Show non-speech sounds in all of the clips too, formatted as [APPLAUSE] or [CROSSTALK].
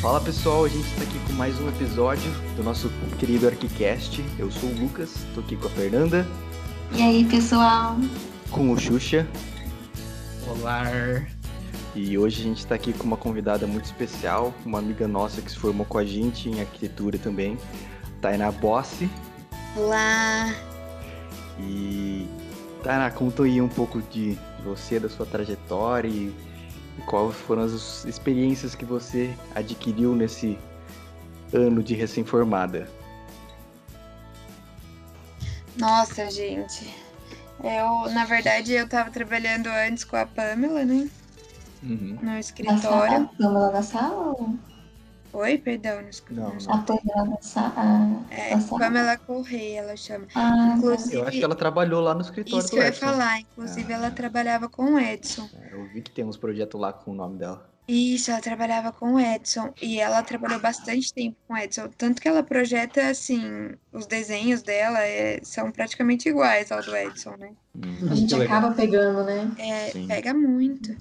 Fala pessoal, a gente está aqui com mais um episódio do nosso querido ArquiCast. Eu sou o Lucas, estou aqui com a Fernanda. E aí, pessoal? Com o Xuxa. Olá. E hoje a gente está aqui com uma convidada muito especial, uma amiga nossa que se formou com a gente em arquitetura também, Tainá Bossi. Olá. E Tainá, conta aí um pouco de você, da sua trajetória e e quais foram as experiências que você adquiriu nesse ano de recém-formada? Nossa, gente. Eu, na verdade, eu tava trabalhando antes com a Pamela, né? Uhum. No escritório. A Pamela da sala? Oi, perdão, não escutei. Não, A Pamela da sala? É, da sala? Pamela Correia, ela chama. Ah, Inclusive, Eu acho que ela trabalhou lá no escritório isso do que eu ia falar. Inclusive, Ah. ela trabalhava com o Edson. É, Eu vi que tem uns projetos lá com o nome dela. Isso, ela trabalhava com o Edson. E ela trabalhou bastante tempo com o Edson. Tanto que ela projeta, assim, os desenhos dela é, são praticamente iguais ao do Edson, né? Hum. a gente acaba pegando, né? É, Sim. pega muito.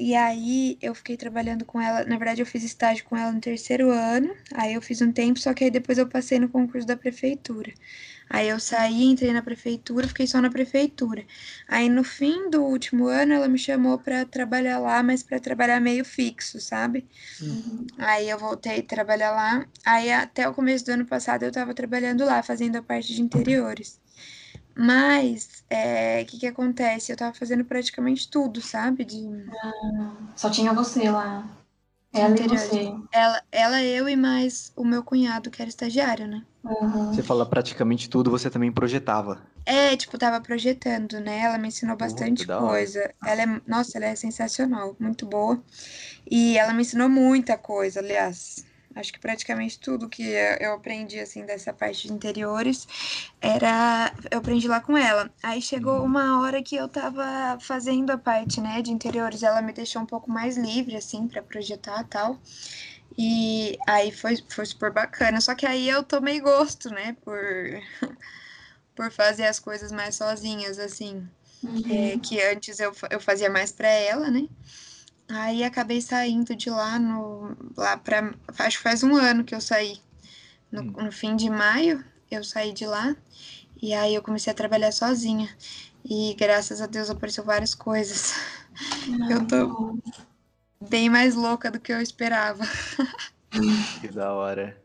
E aí eu fiquei trabalhando com ela. Na verdade, eu fiz estágio com ela no terceiro ano. Aí eu fiz um tempo, só que aí depois eu passei no concurso da prefeitura. Aí eu saí, entrei na prefeitura, fiquei só na prefeitura. Aí no fim do último ano ela me chamou pra trabalhar lá, mas pra trabalhar meio fixo, sabe? Uhum. Aí eu voltei a trabalhar lá. Aí até o começo do ano passado eu tava trabalhando lá, fazendo a parte de interiores. Mas, é, o que que acontece? Eu tava fazendo praticamente tudo, sabe? De Só tinha você lá. Ela e você. Ela, ela, eu e mais o meu cunhado, que era estagiário, né? Uhum. Você fala praticamente tudo, você também projetava. É, tipo, tava projetando, né? Ela me ensinou bastante coisa. Ela é, nossa, ela é sensacional, muito boa. E ela me ensinou muita coisa, aliás. Acho que praticamente tudo que eu aprendi, assim, dessa parte de interiores, era... Eu aprendi lá com ela. Aí chegou Uhum. uma hora que eu tava fazendo a parte, né, de interiores. Ela me deixou um pouco mais livre, assim, pra projetar e tal. E aí foi, foi super bacana. Só que aí eu tomei gosto, né, por... [LAUGHS] por fazer as coisas mais sozinhas, assim. Uhum. É, que antes eu, eu fazia mais pra ela, né? Aí acabei saindo de lá no lá para acho que faz um ano que eu saí. No, Hum. no fim de maio eu saí de lá e aí eu comecei a trabalhar sozinha. E graças a Deus apareceu várias coisas. Eu tô bem mais louca do que eu esperava. Que da hora.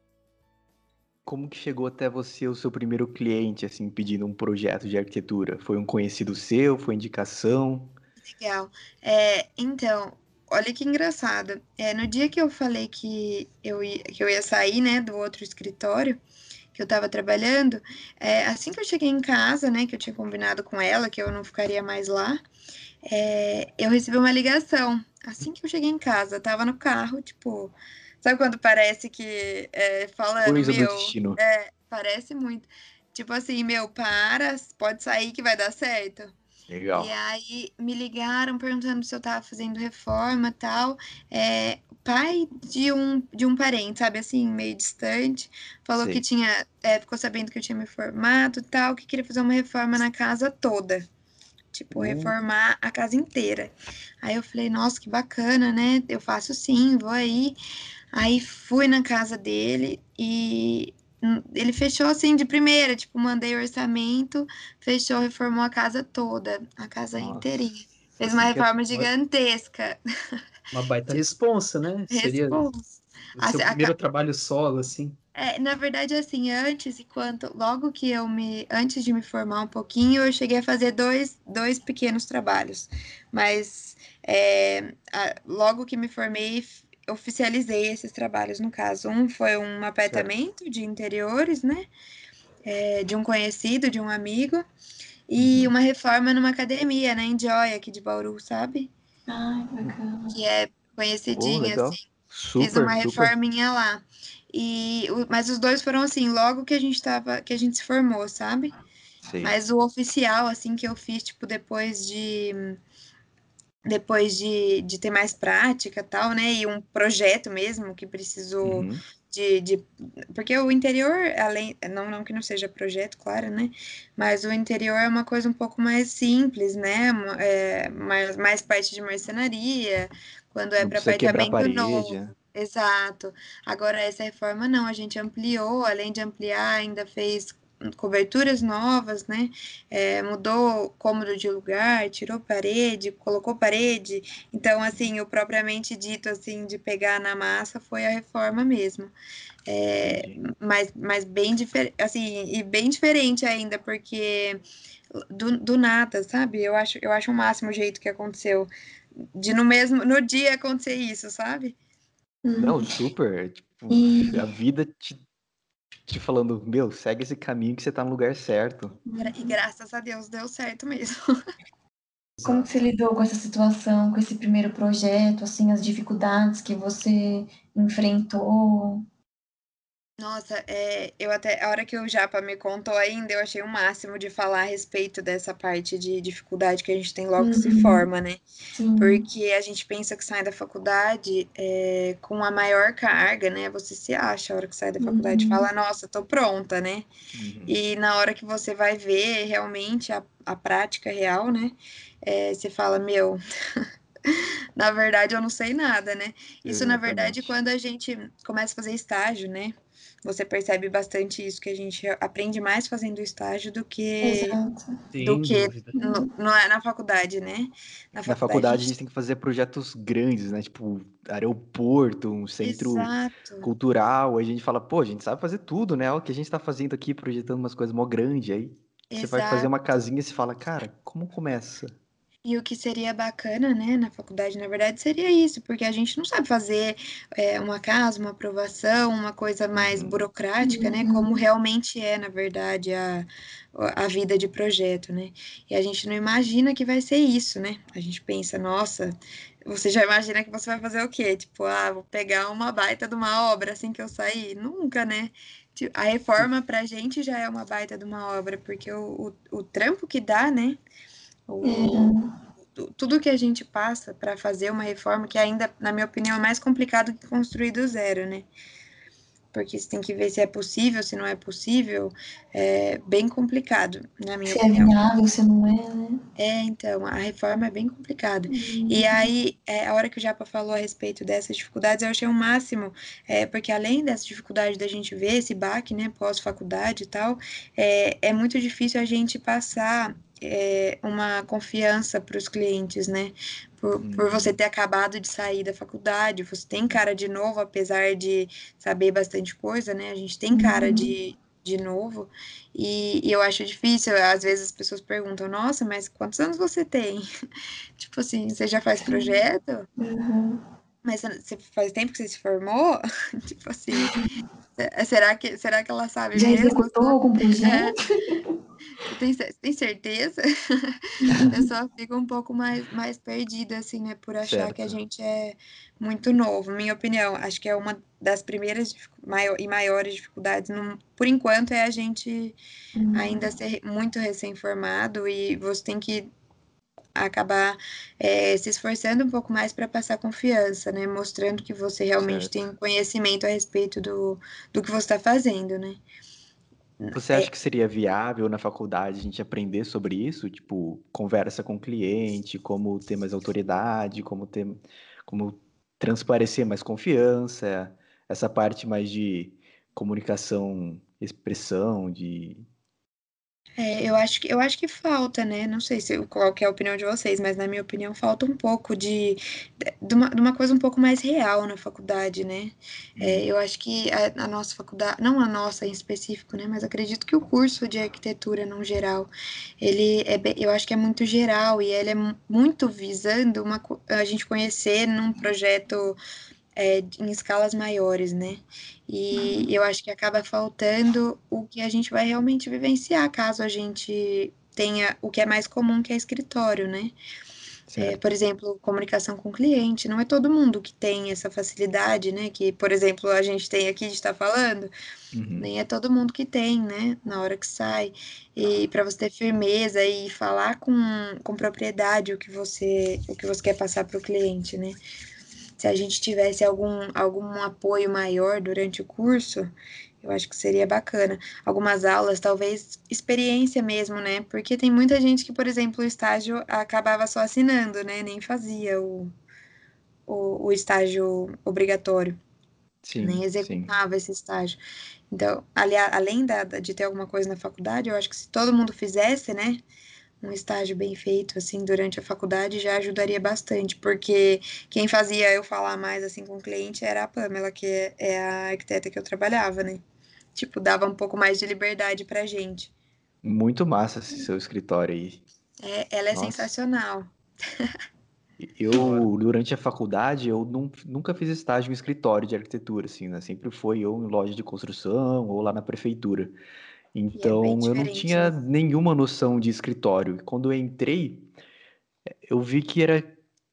Como que chegou até você o seu primeiro cliente, assim, pedindo um projeto de arquitetura? Foi um conhecido seu? Foi indicação? Legal. É, então, olha que engraçado. É, no dia que eu falei que eu ia, que eu ia sair, né, do outro escritório que eu tava trabalhando, é, assim que eu cheguei em casa, né, que eu tinha combinado com ela que eu não ficaria mais lá, é, eu recebi uma ligação. Assim que eu cheguei em casa, tava no carro, tipo, sabe quando parece que é, falando, Coisa do meu, destino. é, parece muito. Tipo assim, meu, para, pode sair que vai dar certo. Legal. E aí me ligaram perguntando se eu tava fazendo reforma e tal. É, pai de um, de um parente, sabe, assim, meio distante, falou Sei. que tinha, é, ficou sabendo que eu tinha me formado e tal, que queria fazer uma reforma na casa toda. Tipo, Uh. reformar a casa inteira. Aí eu falei, nossa, que bacana, né? Eu faço sim, vou aí. Aí fui na casa dele e ele fechou assim de primeira, tipo, mandei o orçamento, fechou, reformou a casa toda, a casa Nossa. inteirinha. Fez uma Assim que é- reforma gigantesca. Uma baita [LAUGHS] responsa, né? Seria o Responsa. seu Assim, a primeiro trabalho solo, assim. É, na verdade, assim, antes, enquanto, logo que eu me, antes de me formar um pouquinho, eu cheguei a fazer dois, dois pequenos trabalhos, mas é, a- logo que me formei, oficializei esses trabalhos, no caso, um foi um apartamento de interiores, né, é, de um conhecido, de um amigo, e Uhum. uma reforma numa academia, na Enjoy, aqui de Bauru, sabe, Ai, que bacana. que é conhecidinha, legal. assim, Super, Fiz uma super. reforminha lá. E, mas os dois foram assim, logo que a gente tava, que a gente se formou, sabe? Sei. Mas o oficial, assim, que eu fiz, tipo, depois de depois de, de ter mais prática e tal, né? E um projeto mesmo que precisou Uhum. de, de. Porque o interior, além. Não, não que não seja projeto, claro, né? Mas o interior é uma coisa um pouco mais simples, né? É, mais, mais parte de marcenaria, quando é para apartamento parede. novo. né? Exato. Agora, essa reforma não, a gente ampliou, além de ampliar, ainda fez coberturas novas, né? É, mudou cômodo de lugar, tirou parede, colocou parede. Então, assim, o propriamente dito, assim, de pegar na massa foi a reforma mesmo. É, mas, mas bem diferente, assim, e bem diferente ainda, porque do, do nada, sabe? Eu acho, eu acho o máximo o jeito que aconteceu. De no mesmo, no dia acontecer isso, sabe? Não, super. Tipo, e... a vida te te falando, meu, segue esse caminho que você tá no lugar certo. E graças a Deus deu certo mesmo. [LAUGHS] Como você lidou com essa situação, com esse primeiro projeto, assim, as dificuldades que você enfrentou? Nossa, é, eu até, a hora que o Japa me contou ainda, eu achei o máximo de falar a respeito dessa parte de dificuldade que a gente tem logo que se Uhum. forma, né? Sim. Porque a gente pensa que sai da faculdade é, com a maior carga, né? Você se acha a hora que sai da faculdade, Uhum. fala, nossa, tô pronta, né? Uhum. E na hora que você vai ver realmente a, a prática real, né? é, você fala, meu, [LAUGHS] na verdade eu não sei nada, né? Isso, na verdade, Exatamente. quando a gente começa a fazer estágio, né? Você percebe bastante isso, que a gente aprende mais fazendo estágio do que Exato. Sem do que no, no- na faculdade, né? Na faculdade a gente tem que fazer projetos grandes, né? Tipo, aeroporto, um centro Exato. cultural. Aí a gente fala, pô, a gente sabe fazer tudo, né? Olha o que a gente tá fazendo aqui, projetando umas coisas mó grandes. Aí você vai fazer Exato. uma casinha e você fala, cara, como começa? E o que seria bacana, né, na faculdade, na verdade, seria isso, porque a gente não sabe fazer é, uma casa, uma aprovação, uma coisa mais Uhum. burocrática, né, Uhum. como realmente é, na verdade, a, a vida de projeto, né? E a gente não imagina que vai ser isso, né? A gente pensa, nossa, você já imagina que você vai fazer o quê? Tipo, ah, vou pegar uma baita de uma obra assim que eu sair? Nunca, né? A reforma pra gente já é uma baita de uma obra, porque o, o, o trampo que dá, né? O, tu- tudo que a gente passa para fazer uma reforma, que ainda, na minha opinião, é mais complicado que construir do zero, né? Porque você tem que ver se é possível, se não é possível, é bem complicado, na minha Se é opinião. viável, se não é, né? É, então, a reforma é bem complicada. E aí, é, a hora que o Japa falou a respeito dessas dificuldades, eu achei o máximo, é, porque além dessa dificuldade da gente ver esse baque, né, pós-faculdade e tal, é, é muito difícil a gente passar é, uma confiança para os clientes, né? Por, por você ter acabado de sair da faculdade, você tem cara de novo, apesar de saber bastante coisa, né? A gente tem cara de, de novo, e, e eu acho difícil, às vezes as pessoas perguntam, nossa, mas quantos anos você tem? [LAUGHS] Tipo assim, você já faz projeto? Uhum. Mas você faz tempo que você se formou? [LAUGHS] Tipo assim, se- será que, será que ela sabe Já mesmo? executou algum [LAUGHS] projeto? Você tem, ce- tem certeza? [LAUGHS] A pessoa fica um pouco mais, mais perdida, assim, né? Por achar que a Certo. gente é muito novo. Minha opinião, acho que é uma das primeiras maior- e maiores dificuldades, num- por enquanto, é a gente ainda ser muito recém-formado e você tem que acabar é, se esforçando um pouco mais para passar confiança, né? Mostrando que você realmente Certo. tem conhecimento a respeito do, do que você está fazendo, né? Você acha que seria viável na faculdade a gente aprender sobre isso? Tipo, conversa com o cliente, como ter mais autoridade, como ter, como transparecer mais confiança, essa parte mais de comunicação, expressão, de É, eu acho que, eu acho que falta, né? Não sei se, qual que é a opinião de vocês, mas na minha opinião falta um pouco de, de, uma, de uma coisa um pouco mais real na faculdade, né? É, eu acho que a, a nossa faculdade, não a nossa em específico, né? Mas acredito que o curso de arquitetura, no geral, ele é, eu acho que é muito geral e ele é mu- muito visando uma, a gente conhecer num projeto é, em escalas maiores, né? E eu acho que acaba faltando o que a gente vai realmente vivenciar caso a gente tenha o que é mais comum, que é escritório, né? É, por exemplo, comunicação com cliente. Não é todo mundo que tem essa facilidade, né? Que, por exemplo, a gente tem aqui de estar falando, Uhum. nem é todo mundo que tem, né? Na hora que sai. E para você ter firmeza e falar com, com propriedade o que você, o que você quer passar para o cliente, né? Se a gente tivesse algum, algum apoio maior durante o curso, eu acho que seria bacana. Algumas aulas, talvez experiência mesmo, né? Porque tem muita gente que, por exemplo, o estágio acabava só assinando, né? Nem fazia o, o, o estágio obrigatório. Sim, nem executava sim. esse estágio. Então, ali, além da, de ter alguma coisa na faculdade, eu acho que se todo mundo fizesse, né, um estágio bem feito, assim, durante a faculdade, já ajudaria bastante, porque quem fazia eu falar mais, assim, com o cliente era a Pamela, que é, é a arquiteta que eu trabalhava, né? Tipo, dava um pouco mais de liberdade pra gente. Muito massa esse seu escritório aí. É, ela é Nossa. sensacional. Eu, durante a faculdade, eu nunca fiz estágio em escritório de arquitetura, assim, né? Sempre foi ou em loja de construção ou lá na prefeitura. É então, é eu não tinha né? nenhuma noção de escritório. Quando eu entrei, eu vi que era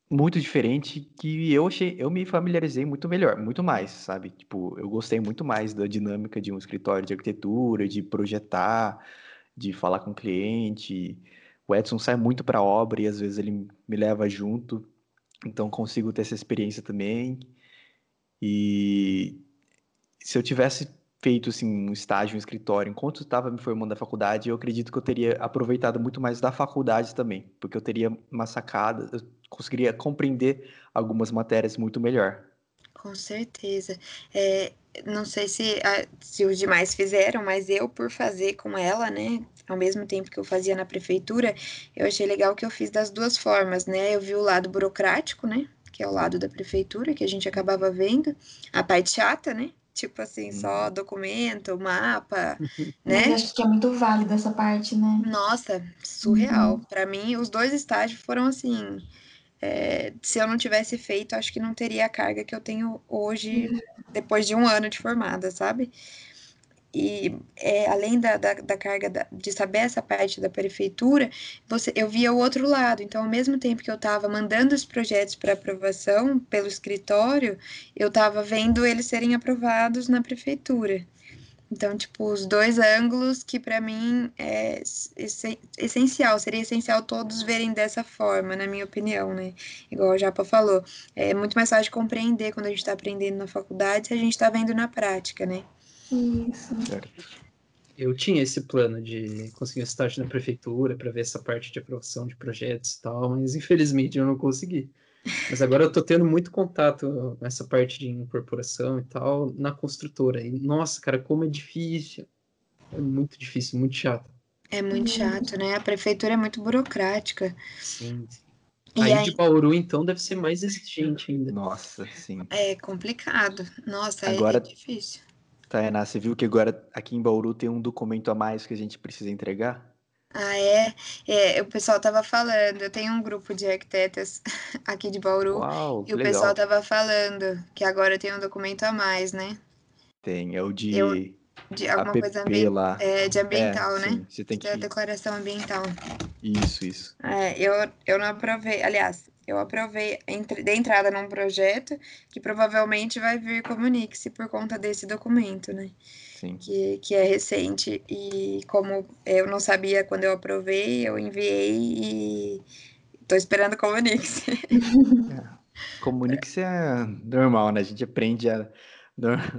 muito diferente, que eu achei, eu me familiarizei muito melhor, muito mais, sabe? Tipo, eu gostei muito mais da dinâmica de um escritório de arquitetura, de projetar, de falar com o cliente. O Edson sai muito para a obra e às vezes ele me leva junto, então consigo ter essa experiência também. E se eu tivesse feito assim, um estágio, um escritório, enquanto estava me formando da faculdade, eu acredito que eu teria aproveitado muito mais da faculdade também, porque eu teria uma sacada, eu conseguiria compreender algumas matérias muito melhor. Com certeza. É, não sei se, se os demais fizeram, mas eu, por fazer com ela, né, ao mesmo tempo que eu fazia na prefeitura, eu achei legal que eu fiz das duas formas, né? Eu vi o lado burocrático, né? Que é o lado da prefeitura, que a gente acabava vendo, a parte chata, né? Tipo assim, só uhum. documento, mapa, [LAUGHS] né? Mas acho que é muito válido essa parte, né? Nossa, surreal. Uhum. Para mim, os dois estágios foram assim. É, se eu não tivesse feito, acho que não teria a carga que eu tenho hoje, uhum. depois de um ano de formada, sabe? E é, além da, da, da carga da, de saber essa parte da prefeitura, você, eu via o outro lado. Então, ao mesmo tempo que eu estava mandando os projetos para aprovação pelo escritório, eu estava vendo eles serem aprovados na prefeitura. Então, tipo, os dois ângulos que para mim é essencial, seria essencial todos verem dessa forma, na minha opinião, né? Igual o Japa falou, é muito mais fácil de compreender quando a gente está aprendendo na faculdade se a gente está vendo na prática, né? Isso. Certo. Eu tinha esse plano de conseguir um estágio na prefeitura para ver essa parte de aprovação de projetos e tal, mas infelizmente eu não consegui. Mas agora eu estou tendo muito contato nessa parte de incorporação e tal na construtora. E nossa, cara, como é difícil. É muito difícil, muito chato. É muito chato, né? A prefeitura é muito burocrática. Sim. aí, aí de Bauru, então, deve ser mais exigente ainda. Nossa, sim. É complicado. Nossa, é agora, é difícil. Tainá, você viu que agora aqui em Bauru tem um documento a mais que a gente precisa entregar? Ah, é? é o pessoal tava falando, eu tenho um grupo de arquitetas [LAUGHS] aqui de Bauru, Uau, e o legal. pessoal tava falando que agora tem um documento a mais, né? Tem, é o de, eu, de alguma APP coisa ambi lá. É, de ambiental, é, né? Sim, você tem que... a declaração ambiental. Isso, isso. É, eu, eu não aprovei, aliás, eu aprovei entre, de entrada num projeto que provavelmente vai vir como Nix por conta desse documento, né? Sim. Que, que é recente. E como eu não sabia quando eu aprovei, eu enviei e estou esperando como Nix. [LAUGHS] É. Comunix é normal, né? A gente aprende a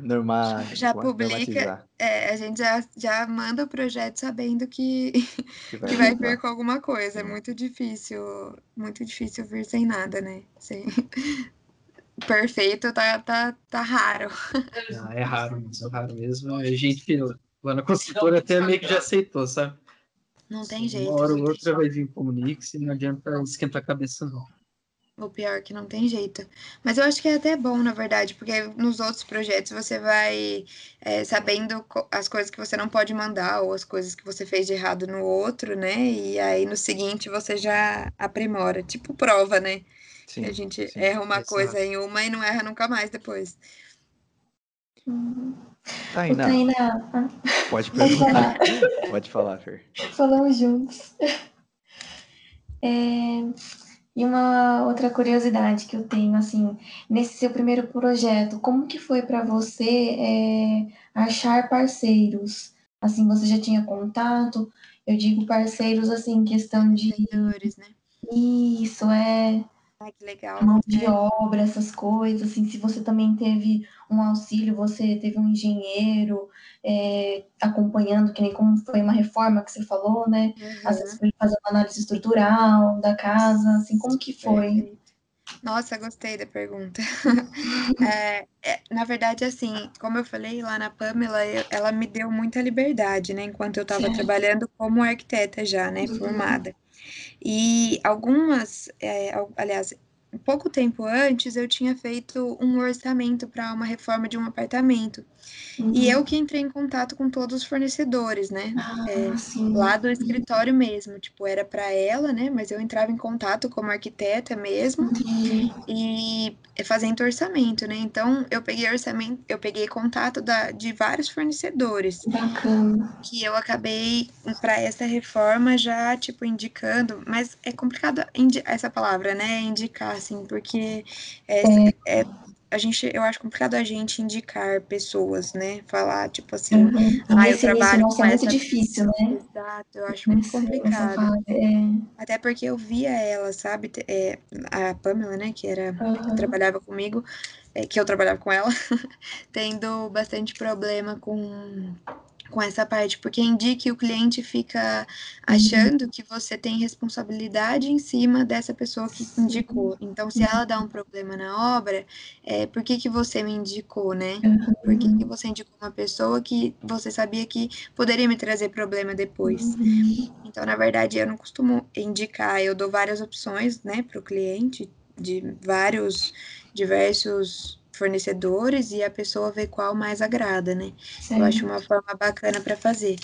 normal. Já publica, é, a gente já, já manda o projeto sabendo que, que [LAUGHS] vai, que vai vir com alguma coisa. É muito difícil, muito difícil vir sem nada, né? Sim. [LAUGHS] Perfeito, tá, tá, tá raro. Ah, é raro mesmo, é raro mesmo. A gente lá na consultora até meio que já aceitou, sabe? Não tem jeito. Uma hora ou outra vai vir Comunix e não adianta esquentar a cabeça, não. O pior que não tem jeito. Mas eu acho que é até bom, na verdade, porque nos outros projetos você vai é, sabendo as coisas que você não pode mandar ou as coisas que você fez de errado no outro, né? E aí no seguinte você já aprimora. Tipo prova, né? Sim, a gente sim, erra uma coisa em uma e não erra nunca mais depois. Uhum. Tainá, Tainá. pode perguntar. pode falar, Fer. Falamos juntos. É, e uma outra curiosidade que eu tenho, assim, nesse seu primeiro projeto, como que foi para você é, achar parceiros? Assim, você já tinha contato? Eu digo parceiros, assim, questão de... Vendedores, né? Isso, é... Ai, que legal. Mão de é. obra, essas coisas, assim, se você também teve um auxílio, você teve um engenheiro é, acompanhando, que nem como foi uma reforma que você falou, né? Uhum. Às vezes foi fazer uma análise estrutural da casa, assim, como que foi? Nossa, gostei da pergunta. [LAUGHS] é, é, na verdade, assim, como eu falei lá na Pamela, eu, ela me deu muita liberdade, né? Enquanto eu estava trabalhando como arquiteta já, né? Uhum. Formada. E algumas, é, aliás, pouco tempo antes, eu tinha feito um orçamento para uma reforma de um apartamento. Uhum. E eu que entrei em contato com todos os fornecedores, né? Ah, é, lá do escritório mesmo. Tipo, era para ela, né? Mas eu entrava em contato como arquiteta mesmo uhum. e fazendo orçamento, né? Então eu peguei orçamento, eu peguei contato da, de vários fornecedores. Bacana. Que eu acabei para essa reforma já, tipo, indicando, mas é complicado essa palavra, né? Indicar, assim, porque é, é. é a gente, eu acho complicado a gente indicar pessoas, né? Falar, tipo assim, uhum. ah, eu trabalho isso, com é muito difícil, né? Exato, eu acho muito complicado. É. Até porque eu via ela, sabe? É, a Pamela, né? Que era uhum. que trabalhava comigo, é, que eu trabalhava com ela, [LAUGHS] tendo bastante problema com com essa parte, porque indique o cliente fica achando que você tem responsabilidade em cima dessa pessoa que indicou. Então, se ela dá um problema na obra, é, por que, que você me indicou, né? Por que, que você indicou uma pessoa que você sabia que poderia me trazer problema depois? Então, na verdade, eu não costumo indicar, eu dou várias opções, né, para o cliente, de vários, diversos fornecedores e a pessoa vê qual mais agrada, né? Sim. Eu acho uma forma bacana para fazer.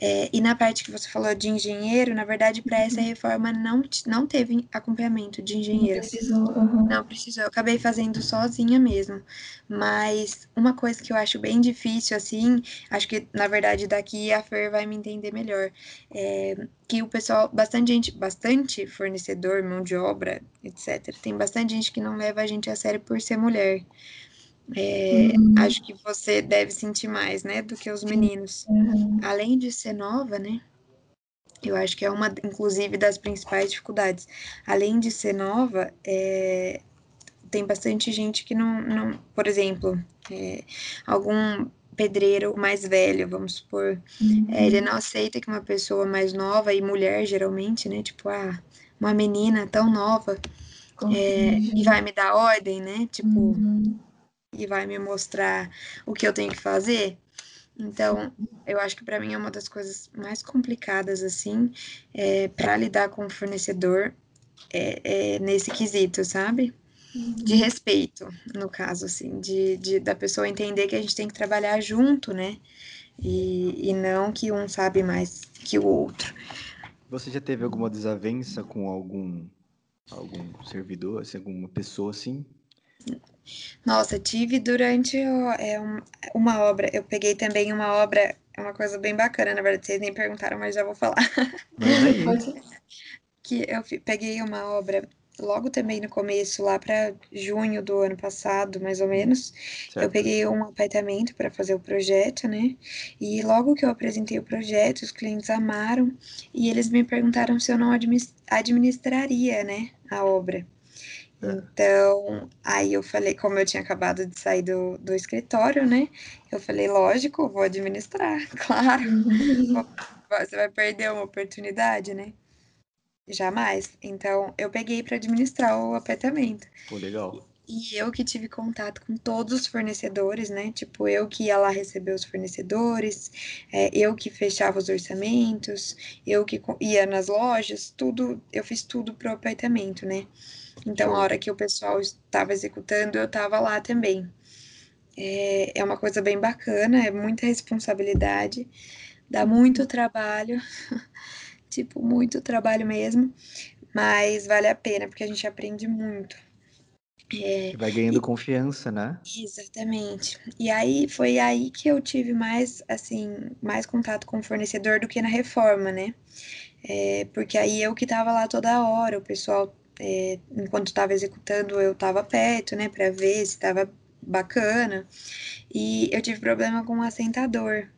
É, e na parte que você falou de engenheiro, na verdade, para essa uhum. reforma não, não teve acompanhamento de engenheiro. Não precisou. Uhum. Não precisou. Eu acabei fazendo sozinha mesmo. Mas uma coisa que eu acho bem difícil, assim, acho que na verdade daqui a Fer vai me entender melhor, é que o pessoal, bastante gente, bastante fornecedor, mão de obra, etc. Tem bastante gente que não leva a gente a sério por ser mulher. É, uhum. Acho que você deve sentir mais, né, do que os meninos. Uhum. Além de ser nova, né? Eu acho que é uma, inclusive, das principais dificuldades. Além de ser nova, é, tem bastante gente que não, não por exemplo, é, algum pedreiro mais velho, vamos supor, uhum. é, ele não aceita que uma pessoa mais nova, e mulher geralmente, né, tipo, ah, uma menina tão nova, é, e vai me dar ordem, né, tipo, uhum e vai me mostrar o que eu tenho que fazer. Então, eu acho que para mim é uma das coisas mais complicadas, assim, é, para lidar com o fornecedor é, é, nesse quesito, sabe? De respeito, no caso, assim, de, de, da pessoa entender que a gente tem que trabalhar junto, né? E, e não que um sabe mais que o outro. Você já teve alguma desavença com algum, algum servidor, assim, alguma pessoa assim? Nossa, tive durante é, uma obra. Eu peguei também uma obra, é uma coisa bem bacana, na verdade, vocês nem perguntaram, mas já vou falar. [LAUGHS] que eu peguei uma obra logo também no começo, lá para junho do ano passado, mais ou menos. Certo. Eu peguei um apartamento para fazer o projeto, né? E logo que eu apresentei o projeto, os clientes amaram e eles me perguntaram se eu não administraria, né, a obra. Então, aí eu falei, como eu tinha acabado de sair do, do escritório, né? Eu falei, lógico, vou administrar, [LAUGHS] claro. [LAUGHS] Você vai perder uma oportunidade, né? Jamais. Então, eu peguei para administrar o apartamento. Pô, legal. E eu que tive contato com todos os fornecedores, né? Tipo, eu que ia lá receber os fornecedores, é, eu que fechava os orçamentos, eu que ia nas lojas, tudo, eu fiz tudo pro apartamento, né? Então, a hora que o pessoal estava executando, eu estava lá também. É, é uma coisa bem bacana, é muita responsabilidade, dá muito trabalho, [LAUGHS] tipo, muito trabalho mesmo, mas vale a pena, porque a gente aprende muito. É, vai ganhando e, confiança, né? Exatamente. E aí foi aí que eu tive mais, assim, mais contato com o fornecedor do que na reforma, né? É, porque aí eu que tava lá toda hora, o pessoal é, enquanto estava executando, eu estava perto, né, para ver se estava bacana. E eu tive problema com o assentador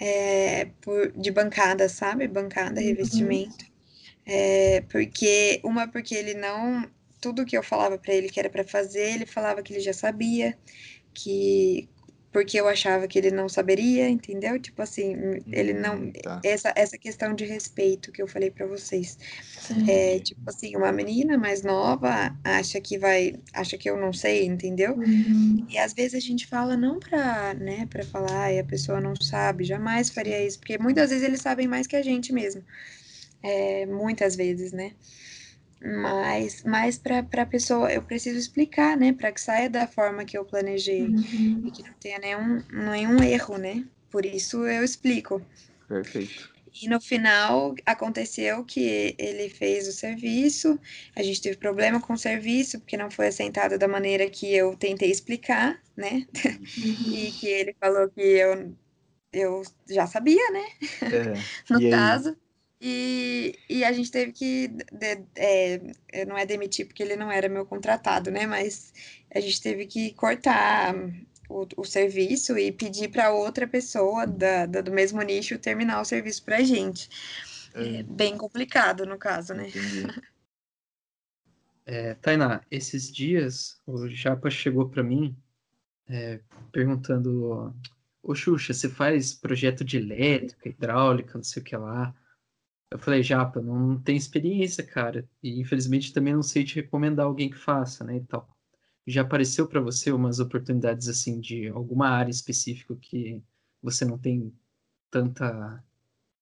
é, por, de bancada, sabe? Bancada, uhum. revestimento. É, porque, uma, porque ele não. Tudo que eu falava para ele que era para fazer, ele falava que ele já sabia, que porque eu achava que ele não saberia, entendeu? Tipo assim, ele não. Hum, tá. Essa, essa questão de respeito que eu falei para vocês. Sim. É, tipo assim, uma menina mais nova acha que vai. acha que eu não sei, entendeu? Uhum. E às vezes a gente fala não pra, né, pra falar e a pessoa não sabe, jamais faria isso, porque muitas vezes eles sabem mais que a gente mesmo. É, muitas vezes, né? Mas, mas para a pessoa, eu preciso explicar, né? Para que saia da forma que eu planejei Uhum. e que não tenha nenhum, nenhum erro, né? Por isso eu explico. Perfeito. E no final aconteceu que ele fez o serviço, a gente teve problema com o serviço, porque não foi assentado da maneira que eu tentei explicar, né? Uhum. [LAUGHS] E que ele falou que eu, eu já sabia, né? É. [LAUGHS] no E aí? E, e a gente teve que, de- é, não é demitir porque ele não era meu contratado, né? Mas a gente teve que cortar o, o serviço e pedir para outra pessoa da, da- do mesmo nicho terminar o serviço para a gente. É bem complicado no caso, né? Entendi. [LAUGHS] É, Tainá, esses dias o Japa chegou para mim é, perguntando: Ô Xuxa, você faz projeto de elétrica, hidráulica, não sei o que lá. Eu falei, Japa, não tem experiência, cara. E infelizmente também não sei te recomendar alguém que faça, né, e tal. Já apareceu para você umas oportunidades assim de alguma área específica que você não tem tanta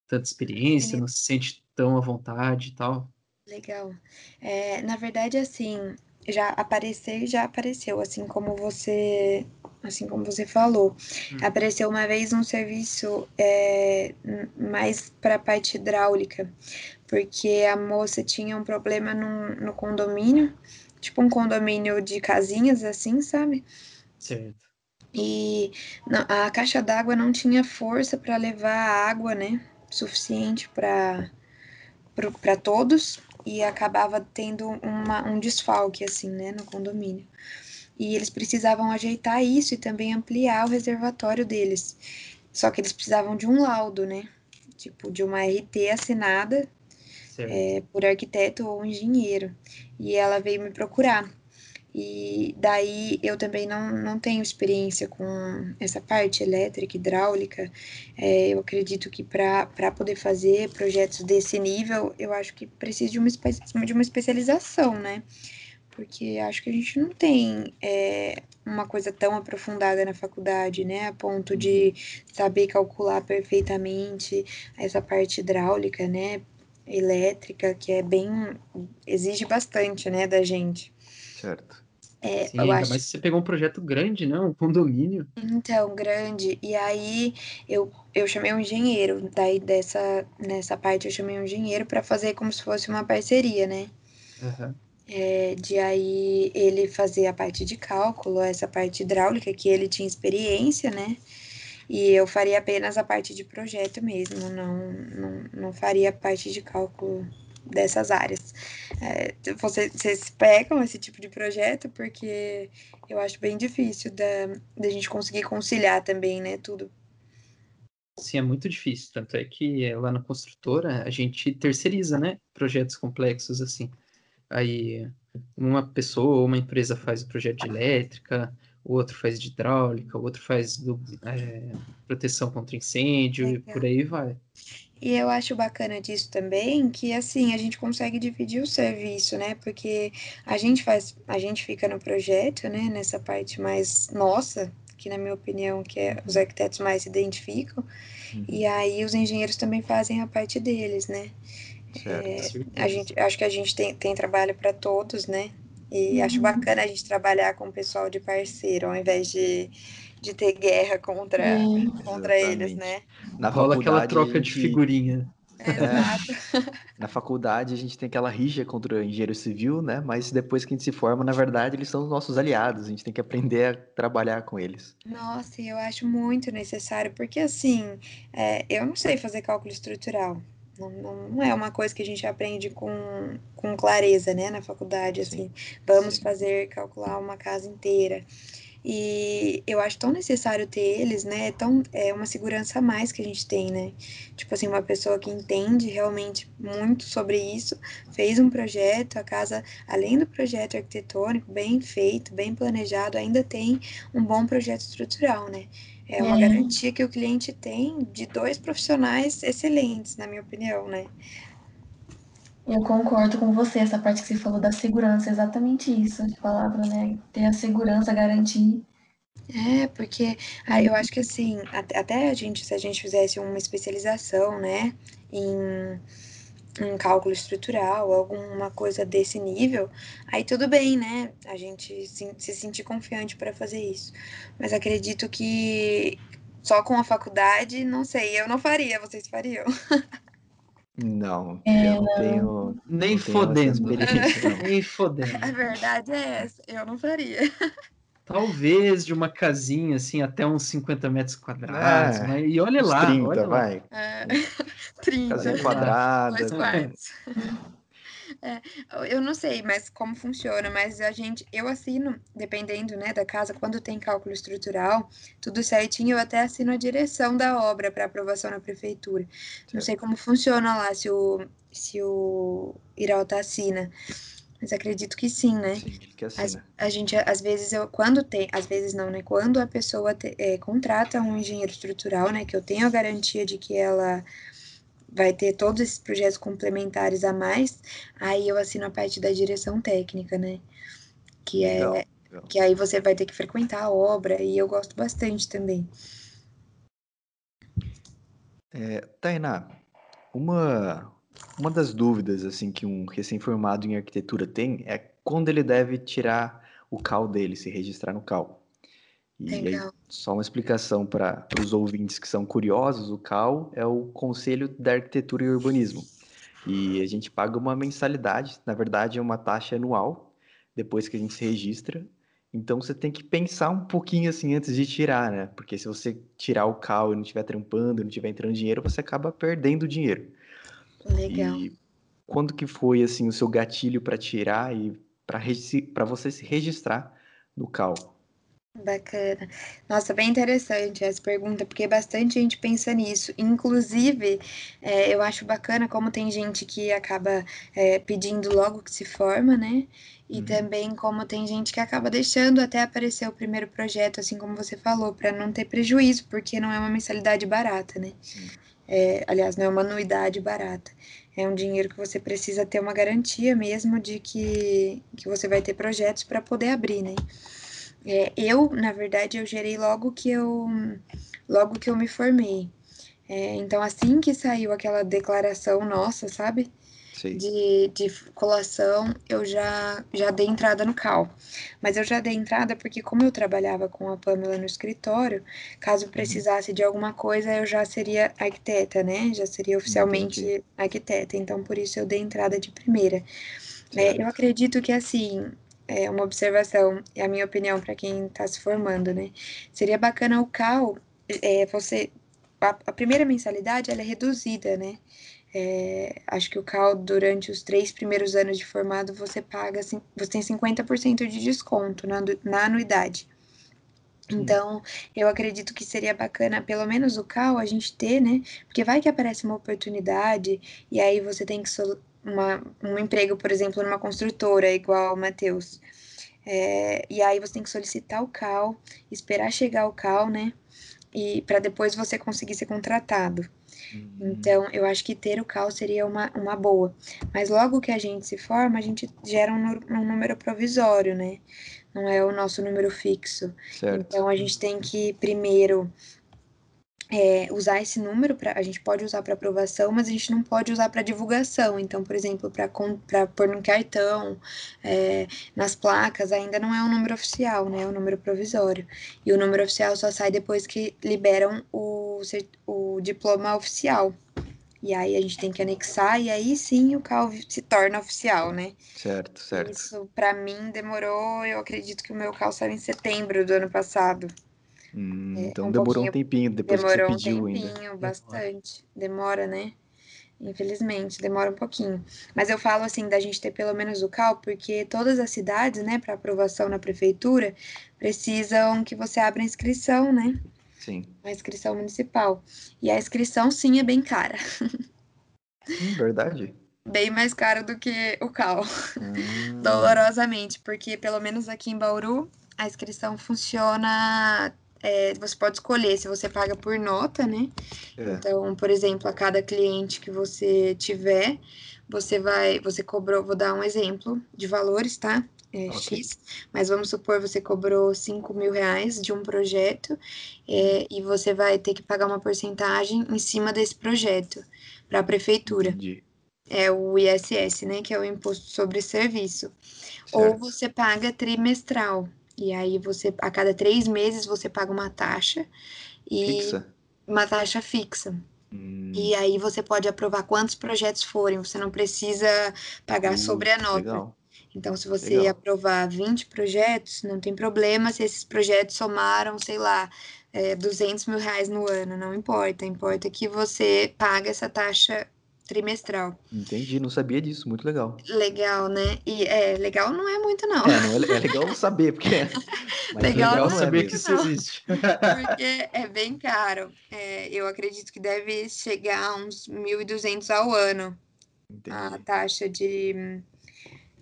tanta experiência, não se sente tão à vontade e tal? Legal. É, na verdade, assim, já apareceu, já apareceu, assim como você, assim como você falou. Hum. Apareceu uma vez um serviço é, mais para a parte hidráulica, porque a moça tinha um problema num- no condomínio, tipo um condomínio de casinhas, assim, sabe? Certo. E não- a caixa d'água não tinha força para levar água, né, suficiente para para todos e acabava tendo uma, um desfalque assim, né, no condomínio. E eles precisavam ajeitar isso e também ampliar o reservatório deles. Só que eles precisavam de um laudo, né? Tipo, de uma RT assinada é, por arquiteto ou engenheiro. E ela veio me procurar. E daí eu também não, não tenho experiência com essa parte elétrica, hidráulica. É, eu acredito que para poder fazer projetos desse nível, eu acho que precisa de uma, de uma especialização, né? Porque acho que a gente não tem é, uma coisa tão aprofundada na faculdade, né? A ponto de saber calcular perfeitamente essa parte hidráulica, né? Elétrica, que é bem. exige bastante, né, da gente. Certo. É, Sim, eu ainda acho mais se você pegou um projeto grande, né? Um condomínio. Então, grande. E aí eu, eu chamei um engenheiro. Daí dessa nessa parte eu chamei um engenheiro para fazer como se fosse uma parceria, né? Aham. É, de aí ele fazer a parte de cálculo, essa parte hidráulica que ele tinha experiência, né? E eu faria apenas a parte de projeto mesmo, não, não, não faria a parte de cálculo dessas áreas. É, você- vocês pegam esse tipo de projeto porque eu acho bem difícil da, da gente conseguir conciliar também, né, tudo. Sim, é muito difícil. Tanto é que eh, lá na construtora a gente terceiriza, né? Projetos complexos assim. Aí uma pessoa ou uma empresa faz o projeto de elétrica, o outro faz de hidráulica, o outro faz do, eh, proteção contra incêndio e Legal. por aí vai. E eu acho bacana disso também que assim a gente consegue dividir o serviço, né? Porque a gente faz, a gente fica no projeto, né? Nessa parte mais nossa, que na minha opinião que é os arquitetos mais se identificam, e aí os engenheiros também fazem a parte deles, né? Certo. A gente, acho que a gente tem, tem trabalho para todos, né? E Uhum. acho bacana a gente trabalhar com o pessoal de parceiro, ao invés de, de ter guerra contra, É. contra eles, né? Na Rola aquela faculdade, troca de figurinha. Exato. [LAUGHS] Na faculdade a gente tem aquela rixa contra o engenheiro civil, né? Mas depois que a gente se forma, na verdade, eles são os nossos aliados. A gente tem que aprender a trabalhar com eles. Nossa, e eu acho muito necessário, porque assim, é, eu não sei fazer cálculo estrutural. Não, é uma coisa que a gente aprende com, com clareza, né, na faculdade, Sim. assim. Vamos Sim. fazer, calcular uma casa inteira. E eu acho tão necessário ter eles, né? É, tão, é uma segurança a mais que a gente tem, né? Tipo assim, uma pessoa que entende realmente muito sobre isso, fez um projeto, a casa, além do projeto arquitetônico, bem feito, bem planejado, ainda tem um bom projeto estrutural, né? É uma é. garantia que o cliente tem de dois profissionais excelentes, na minha opinião, né? Eu concordo com você, essa parte que você falou da segurança, exatamente isso, de palavra, né? Ter a segurança, garantir. É, porque aí eu acho que assim, até a gente, se a gente fizesse uma especialização, né, em, em cálculo estrutural, alguma coisa desse nível, aí tudo bem, né? A gente se, se sentir confiante para fazer isso. Mas acredito que só com a faculdade, não sei, eu não faria, vocês fariam. Não, é, eu não tenho. Nem não fodendo. Tenho [LAUGHS] nem fodendo. A verdade é essa, eu não faria. Talvez de uma casinha assim até uns 50 metros quadrados, é, né? E olha lá. 30, olha vai. Lá. É, [LAUGHS] 30. Casinha quadrada. Dois quartos. [LAUGHS] É, eu não sei mas como funciona, mas a gente, eu assino, dependendo né, da casa, quando tem cálculo estrutural, tudo certinho, eu até assino a direção da obra para aprovação na prefeitura. Certo. Não sei como funciona lá, se o, se o Iralta assina. Mas acredito que sim, né? Sim, que assina. A, a gente, às vezes, eu, quando tem, às vezes não, né? Quando a pessoa te, é, contrata um engenheiro estrutural, né? Que eu tenho a garantia de que ela vai ter todos esses projetos complementares a mais, aí eu assino a parte da direção técnica, né? Que é legal, legal. que aí você vai ter que frequentar a obra e eu gosto bastante também. É, Tainá, uma uma das dúvidas assim que um recém-formado em arquitetura tem é quando ele deve tirar o CAL dele, se registrar no CAL. E aí, só uma explicação para os ouvintes que são curiosos, o CAL é o Conselho da Arquitetura e Urbanismo. E a gente paga uma mensalidade, na verdade é uma taxa anual, depois que a gente se registra. Então você tem que pensar um pouquinho assim antes de tirar, né? Porque se você tirar o CAL e não estiver trampando, não estiver entrando dinheiro, você acaba perdendo dinheiro. Legal. E quando que foi assim o seu gatilho para tirar e para você se registrar no CAL? Bacana. Nossa, bem interessante essa pergunta, porque bastante gente pensa nisso. Inclusive, é, eu acho bacana como tem gente que acaba é, pedindo logo que se forma, né? E uhum. também como tem gente que acaba deixando até aparecer o primeiro projeto, assim como você falou, para não ter prejuízo, porque não é uma mensalidade barata, né? É, aliás, não é uma anuidade barata. É um dinheiro que você precisa ter uma garantia mesmo de que, que você vai ter projetos para poder abrir, né? É, eu, na verdade, eu gerei logo que eu, logo que eu me formei. É, então, assim que saiu aquela declaração nossa, sabe? De, de colação, eu já, já dei entrada no CAL. Mas eu já dei entrada porque, como eu trabalhava com a Pamela no escritório, caso uhum. precisasse de alguma coisa, eu já seria arquiteta, né? Já seria oficialmente Entendi. arquiteta. Então, por isso eu dei entrada de primeira. É, eu acredito que, assim, é uma observação, é a minha opinião para quem está se formando, né? Seria bacana o CAL, é, você, a, a, primeira mensalidade ela é reduzida, né? É, acho que o CAL, durante os três primeiros anos de formado, você paga, você tem 50% de desconto na, na anuidade. Então, eu acredito que seria bacana, pelo menos o CAL, a gente ter, né? Porque vai que aparece uma oportunidade e aí você tem que uma, um emprego, por exemplo, numa construtora, igual o Matheus. É, e aí você tem que solicitar o CAL, esperar chegar o CAL, né? E para depois você conseguir ser contratado. Uhum. Então, eu acho que ter o CAL seria uma, uma boa. Mas logo que a gente se forma, a gente gera um, um número provisório, né? Não é o nosso número fixo. Certo. Então, a gente tem que primeiro é, usar esse número para a gente pode usar para aprovação, mas a gente não pode usar para divulgação. Então, por exemplo, para pôr no cartão, é, nas placas, ainda não é um número oficial, né? É um número provisório. E o número oficial só sai depois que liberam o, o diploma oficial. E aí a gente tem que anexar e aí sim o CAL se torna oficial, né? Certo, certo. Isso para mim demorou, eu acredito que o meu CAL saiu em setembro do ano passado. Hum, é, então um demorou um tempinho depois demorou que você pediu um tempinho, ainda. bastante. Demora, né? Infelizmente, demora um pouquinho. Mas eu falo assim da gente ter pelo menos o CAL, porque todas as cidades, né, para aprovação na prefeitura, precisam que você abra inscrição, né? Sim. A inscrição municipal. E a inscrição, sim, é bem cara. Hum, verdade. [LAUGHS] Bem mais cara do que o CAL. Hum. Dolorosamente, porque pelo menos aqui em Bauru, a inscrição funciona. É, você pode escolher se você paga por nota, né? É. Então, por exemplo, a cada cliente que você tiver, você vai, você cobrou, vou dar um exemplo de valores, tá? É, Ok. X, mas vamos supor você cobrou 5 mil reais de um projeto é, e você vai ter que pagar uma porcentagem em cima desse projeto para a prefeitura. Entendi. É o ISS, né? Que é o Imposto sobre Serviço. Ou Certo. você paga trimestral. E aí você, a cada três meses, você paga uma taxa e Fixa? uma taxa fixa. Hum, E aí você pode aprovar quantos projetos forem, você não precisa pagar uh, sobre a nota. Legal. Então, se você Legal. aprovar 20 projetos, não tem problema se esses projetos somaram, sei lá, é, 200 mil reais no ano, não importa. Importa que você paga essa taxa trimestral. Entendi, não sabia disso, muito legal. Legal, né? E é, legal não é muito, não. É, não é, é legal saber, porque. [LAUGHS] Mas Legal legal é saber que isso existe. [LAUGHS] Porque é bem caro. É, eu acredito que deve chegar a uns 1.200 ao ano. a Entendi. taxa de,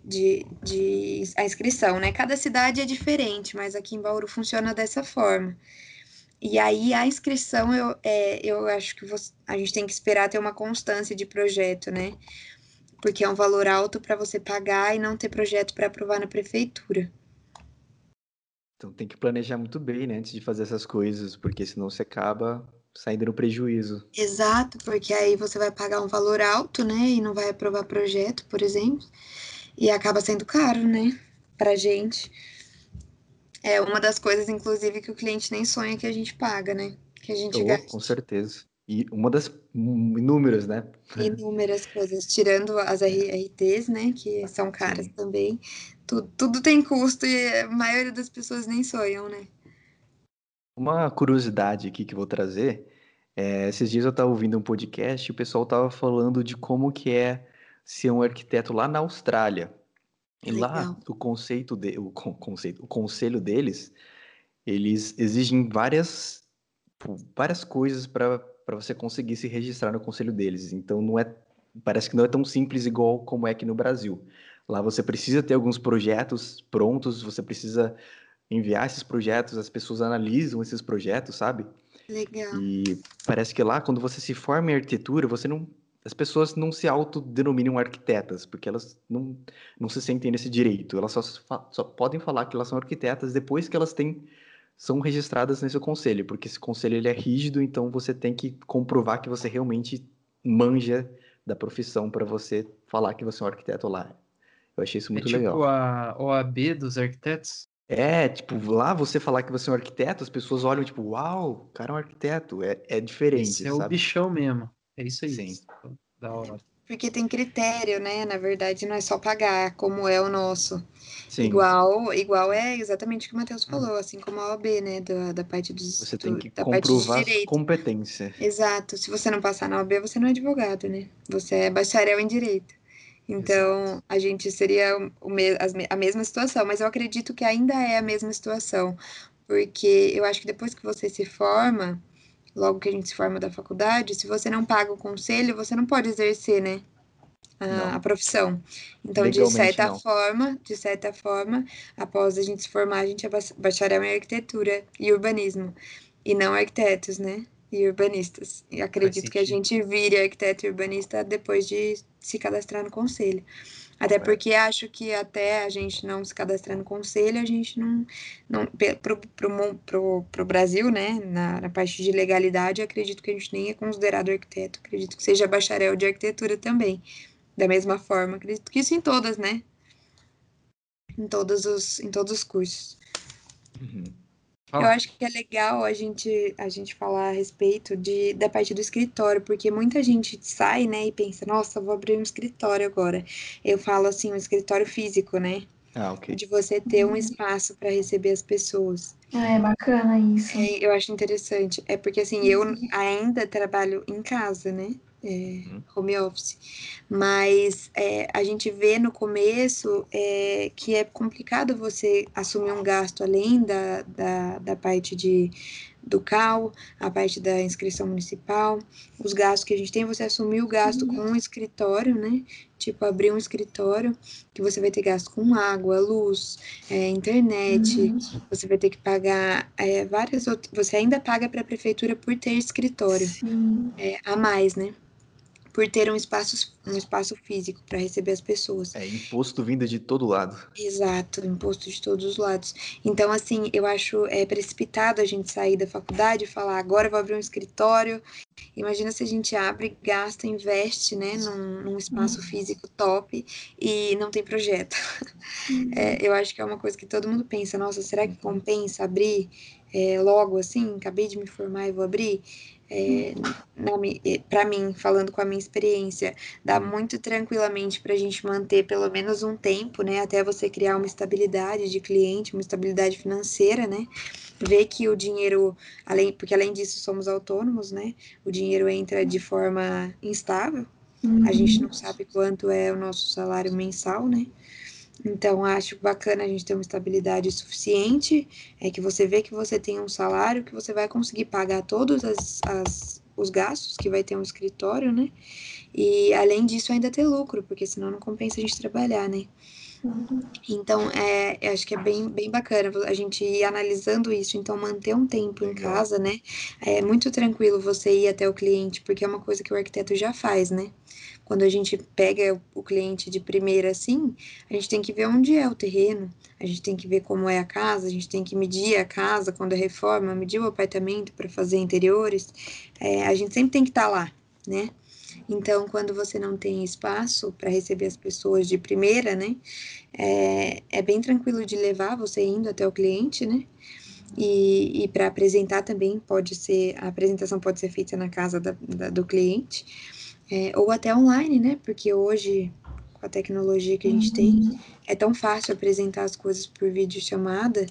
de, de a inscrição, né? Cada cidade é diferente, mas aqui em Bauru funciona dessa forma. E aí a inscrição eu, é, eu acho que você- a gente tem que esperar ter uma constância de projeto, né? Porque é um valor alto para você pagar e não ter projeto para aprovar na prefeitura. Então tem que planejar muito bem, né, antes de fazer essas coisas, porque senão você acaba saindo no prejuízo. Exato, porque aí você vai pagar um valor alto, né? E não vai aprovar projeto, por exemplo, e acaba sendo caro, né? Pra gente. É uma das coisas, inclusive, que o cliente nem sonha que a gente paga, né? Que a gente Oh, gasta com certeza. E uma das inúmeras, né? inúmeras coisas, tirando as RRTs, né? Que são caras Sim. também. Tudo, tudo tem custo e a maioria das pessoas nem sonham, né? Uma curiosidade aqui que eu vou trazer, é, esses dias eu estava ouvindo um podcast e o pessoal estava falando de como que é ser um arquiteto lá na Austrália. E lá, Legal. o conceito, de, o con- conceito, o conselho deles, eles exigem várias, tipo, várias coisas para para você conseguir se registrar no conselho deles. Então não é, parece que não é tão simples igual como é aqui no Brasil. Lá você precisa ter alguns projetos prontos, você precisa enviar esses projetos, as pessoas analisam esses projetos, sabe? Legal. E parece que lá, quando você se forma em arquitetura, você não. As pessoas não se autodenominam arquitetas, porque elas não, não se sentem nesse direito. Elas só, só podem falar que elas são arquitetas depois que elas têm, são registradas nesse conselho, porque esse conselho ele é rígido, então você tem que comprovar que você realmente manja da profissão para você falar que você é um arquiteto lá. Eu achei isso É muito tipo legal. a OAB dos arquitetos. É, tipo, lá você falar que você é um arquiteto, as pessoas olham, tipo, uau, o cara é um arquiteto. É, é diferente, é o sabe? bichão mesmo. É isso aí. Sim. Da hora. Porque tem critério, né? Na verdade, não é só pagar, como é o nosso. Sim, Igual, igual é exatamente o que o Matheus falou, assim como a OAB, né? Da, da parte dos você tem do- que da parte de comprovar competência. Exato. Se você não passar na OAB, você não é advogado, né? Você é bacharel em direito. Então, a gente seria me- a mesma situação, mas eu acredito que ainda é a mesma situação, porque eu acho que depois que você se forma, logo que a gente se forma da faculdade, se você não paga o conselho, você não pode exercer, né? A, a profissão. Então, de Legalmente, certa não. forma, de certa forma, após a gente se formar, a gente é bach- bacharel em arquitetura e urbanismo, e não arquitetos, né? E urbanistas. E acredito que a gente vire arquiteto e urbanista depois de se cadastrar no conselho. Até É. porque acho que até a gente não se cadastrar no conselho, a gente não. não pro, pro, pro, pro Brasil, né? Na, na parte de legalidade, acredito que a gente nem é considerado arquiteto. Acredito que seja bacharel de arquitetura também. Da mesma forma, acredito que isso em todas, né? Em todos os, em todos os cursos. Uhum. Eu Fala. acho que é legal a gente, a gente falar a respeito de, da parte do escritório, porque muita gente sai, né, e pensa, nossa, vou abrir um escritório agora. Eu falo assim, um escritório físico, né? Ah, ok. De você ter um espaço para receber as pessoas. Ah, é bacana isso. É, eu acho interessante. É porque assim, eu ainda trabalho em casa, né? É, uhum. home office. Mas é, a gente vê no começo é, que é complicado você assumir um gasto além da, da, da parte de do CAL, a parte da inscrição municipal, os gastos que a gente tem, você assumir o gasto com um escritório, né? Tipo, abrir um escritório, que você vai ter gasto com água, luz, é, internet, uhum. você vai ter que pagar é, várias outras. Você ainda paga para a prefeitura por ter escritório é, a mais, né? Por ter um espaço, um espaço físico para receber as pessoas. É imposto vindo de todo lado. Exato, imposto de todos os lados. Então, assim, eu acho é, precipitado a gente sair da faculdade e falar, agora eu vou abrir um escritório. Imagina se a gente abre, gasta, investe, né, num, num espaço uhum. físico top e não tem projeto. Uhum. [LAUGHS] É, eu acho que é uma coisa que todo mundo pensa, nossa, será que compensa abrir é, logo assim? Acabei de me formar e vou abrir? É, para mim, falando com a minha experiência, dá muito tranquilamente para a gente manter pelo menos um tempo, né, até você criar uma estabilidade de cliente, uma estabilidade financeira, né, ver que o dinheiro, além, porque além disso somos autônomos, né, o dinheiro entra de forma instável, a gente não sabe quanto é o nosso salário mensal, né, então, acho bacana a gente ter uma estabilidade suficiente, é que você vê que você tem um salário, que você vai conseguir pagar todos as, as, os gastos que vai ter um escritório, né? E, além disso, ainda ter lucro, porque senão não compensa a gente trabalhar, né? Uhum. Então, é, eu acho que é bem, bem bacana a gente ir analisando isso. Então, manter um tempo em casa, né? É muito tranquilo você ir até o cliente, porque é uma coisa que o arquiteto já faz, né? Quando a gente pega o cliente de primeira assim, a gente tem que ver onde é o terreno, a gente tem que ver como é a casa, a gente tem que medir a casa quando é reforma, medir o apartamento para fazer interiores, é, a gente sempre tem que estar tá lá, né? Então, quando você não tem espaço para receber as pessoas de primeira, né, é, é bem tranquilo de levar você indo até o cliente, né? E, e para apresentar também pode ser, a apresentação pode ser feita na casa da, da, do cliente é, ou até online, né? Porque hoje, com a tecnologia que a gente uhum. tem, é tão fácil apresentar as coisas por videochamada.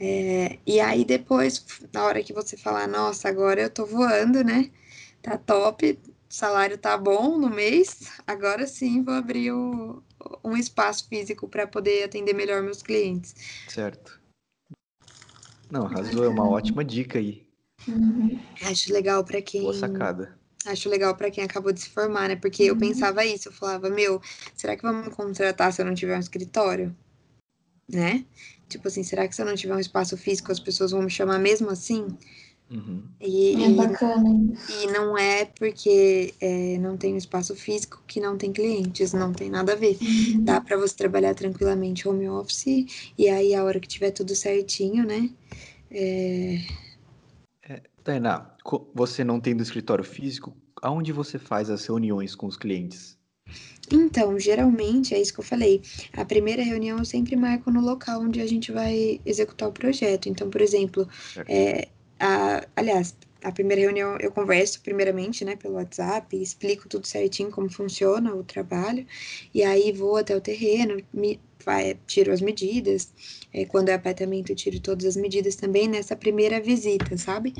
É, e aí depois, na hora que você falar, nossa, agora eu tô voando, né? Tá top, salário tá bom no mês, agora sim vou abrir o, um espaço físico para poder atender melhor meus clientes. Certo. Não, arrasou, é uma ótima dica aí. Uhum. Acho legal para quem. Boa sacada. Acho legal para quem acabou de se formar, né? Porque uhum. eu pensava isso, eu falava, meu, será que vamos me contratar se eu não tiver um escritório? Né? Tipo assim, será que se eu não tiver um espaço físico as pessoas vão me chamar mesmo assim? Uhum. E, é bacana. E, e não é porque é, não tem um espaço físico que não tem clientes, não tem nada a ver. Uhum. Dá para você trabalhar tranquilamente home office e aí a hora que tiver tudo certinho, né? É, Tainá, você não tendo escritório físico, aonde você faz as reuniões com os clientes? Então, geralmente, é isso que eu falei. A primeira reunião eu sempre marco no local onde a gente vai executar o projeto. Então, por exemplo, é, a, aliás, a primeira reunião eu converso primeiramente, né, pelo WhatsApp, explico tudo certinho como funciona o trabalho, e aí vou até o terreno, me, vai, tiro as medidas, é, quando é apartamento eu tiro todas as medidas também nessa primeira visita, sabe?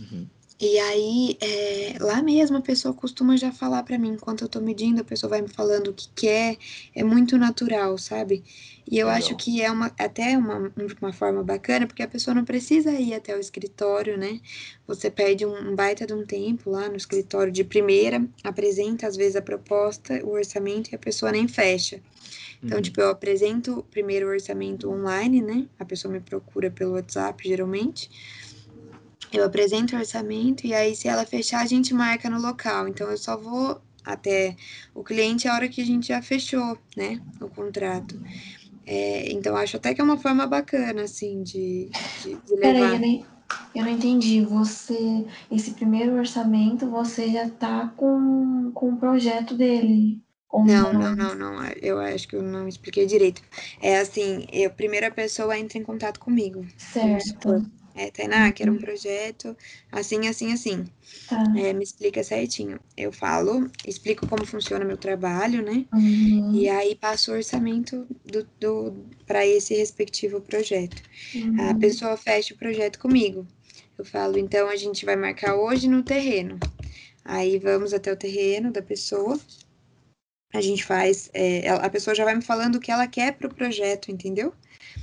Uhum. E aí, é, lá mesmo a pessoa costuma já falar para mim, enquanto eu tô medindo, a pessoa vai me falando o que quer, é muito natural, sabe? E eu Legal. acho que é uma, até uma, uma forma bacana, porque a pessoa não precisa ir até o escritório, né? Você perde um, um baita de um tempo lá no escritório de primeira, apresenta às vezes a proposta, o orçamento e a pessoa nem fecha. Então, uhum. tipo, eu apresento primeiro o orçamento online, né? A pessoa me procura pelo WhatsApp, geralmente. Eu apresento o orçamento e aí, se ela fechar, a gente marca no local. Então, eu só vou até o cliente a hora que a gente já fechou, né, o contrato. É, então, acho até que é uma forma bacana, assim, de, de, de levar. Peraí, eu não, entendi. Você, esse primeiro orçamento, você já tá com, com o projeto dele. Não, não, não, não. Eu acho que eu não expliquei direito. É assim, eu, a primeira pessoa entra em contato comigo. Certo. É, Tainá, quero um uhum. projeto assim, assim, assim. Tá. É, me explica certinho. Eu falo, explico como funciona meu trabalho, né? Uhum. E aí passo o orçamento do, do, para esse respectivo projeto. Uhum. A pessoa fecha o projeto comigo. Eu falo, então a gente vai marcar hoje no terreno. Aí vamos até o terreno da pessoa. A gente faz, é, a pessoa já vai me falando o que ela quer para o projeto, entendeu?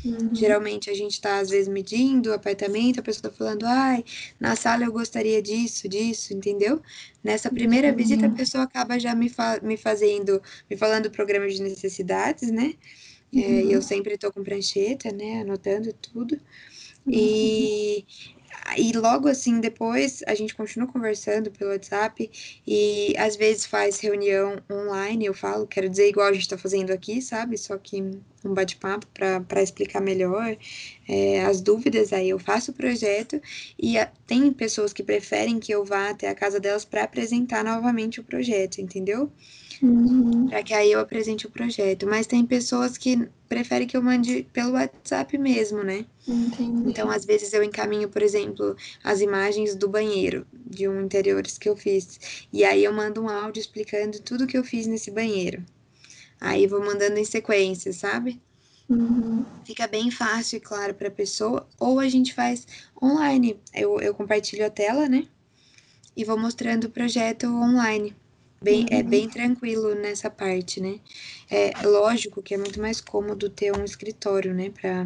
Uhum. Geralmente a gente está, às vezes, medindo o apartamento, a pessoa está falando, ai, na sala eu gostaria disso, disso, entendeu? Nessa primeira uhum. visita, a pessoa acaba já me, fa me fazendo, me falando o programa de necessidades, né? Uhum. É, e eu uhum. sempre estou com prancheta, né? Anotando tudo. E, e logo assim, depois a gente continua conversando pelo WhatsApp e às vezes faz reunião online, eu falo, quero dizer igual a gente está fazendo aqui, sabe? Só que um bate-papo para explicar melhor é, as dúvidas, aí eu faço o projeto e a, tem pessoas que preferem que eu vá até a casa delas para apresentar novamente o projeto, entendeu? Uhum. Para que aí eu apresente o projeto. Mas tem pessoas que preferem que eu mande pelo WhatsApp mesmo, né? Entendi. Então, às vezes eu encaminho, por exemplo, as imagens do banheiro de um interiores que eu fiz. E aí eu mando um áudio explicando tudo que eu fiz nesse banheiro. Aí vou mandando em sequência, sabe? Uhum. Fica bem fácil e claro para a pessoa. Ou a gente faz online. Eu, eu compartilho a tela, né? E vou mostrando o projeto online. Bem, uhum. É bem tranquilo nessa parte, né? É lógico que é muito mais cômodo ter um escritório, né? Para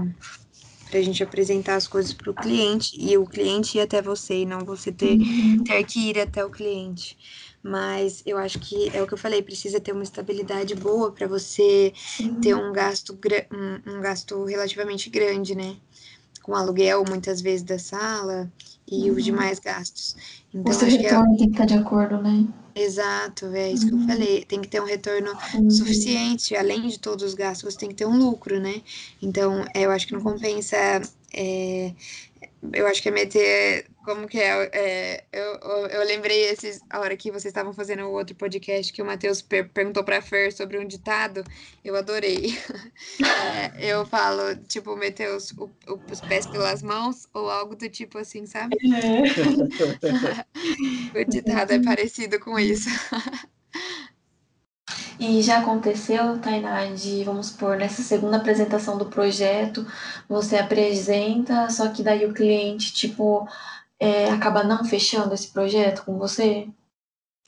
a gente apresentar as coisas para o cliente e o cliente ir até você e não você ter, uhum. ter que ir até o cliente. Mas eu acho que é o que eu falei, precisa ter uma estabilidade boa para você uhum. ter um gasto, um, um gasto relativamente grande, né? Com aluguel, muitas vezes, da sala e os uhum. demais gastos. Então, o seu retorno é... tem que estar de acordo, né? Exato, é isso uhum. que eu uhum. falei. Tem que ter um retorno uhum. suficiente, além de todos os gastos, você tem que ter um lucro, né? Então, eu acho que não compensa é, eu acho que é meter. Como que é? é eu, eu, eu, lembrei esses, a hora que vocês estavam fazendo o outro podcast que o Matheus per perguntou para Fer sobre um ditado. Eu adorei. [LAUGHS] É, eu falo, tipo, meter os, o, os pés pelas mãos ou algo do tipo assim, sabe? É. [LAUGHS] o ditado é parecido com isso. E já aconteceu, Tainá, de, vamos supor, nessa segunda apresentação do projeto, você apresenta, só que daí o cliente, tipo, é, acaba não fechando esse projeto com você?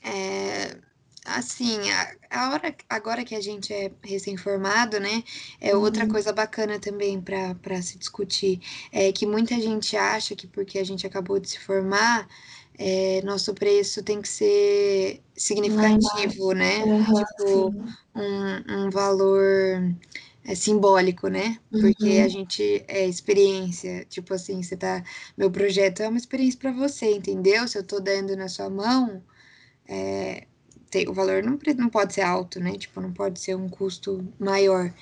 É, assim, a, a hora, agora que a gente é recém-formado, né, é outra uhum. coisa bacana também para se discutir, é que muita gente acha que porque a gente acabou de se formar, é, nosso preço tem que ser significativo, né? Uhum, tipo, um, um valor é, simbólico, né? Porque uhum. a gente é experiência, tipo assim, você tá. Meu projeto é uma experiência para você, entendeu? Se eu tô dando na sua mão, é, tem, o valor não, não pode ser alto, né? Tipo, não pode ser um custo maior.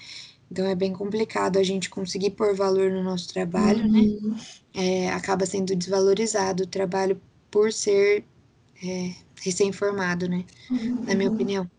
Então é bem complicado a gente conseguir pôr valor no nosso trabalho, né? uhum. né? É, acaba sendo desvalorizado o trabalho por ser é, recém-formado, né? Uhum. Na minha opinião.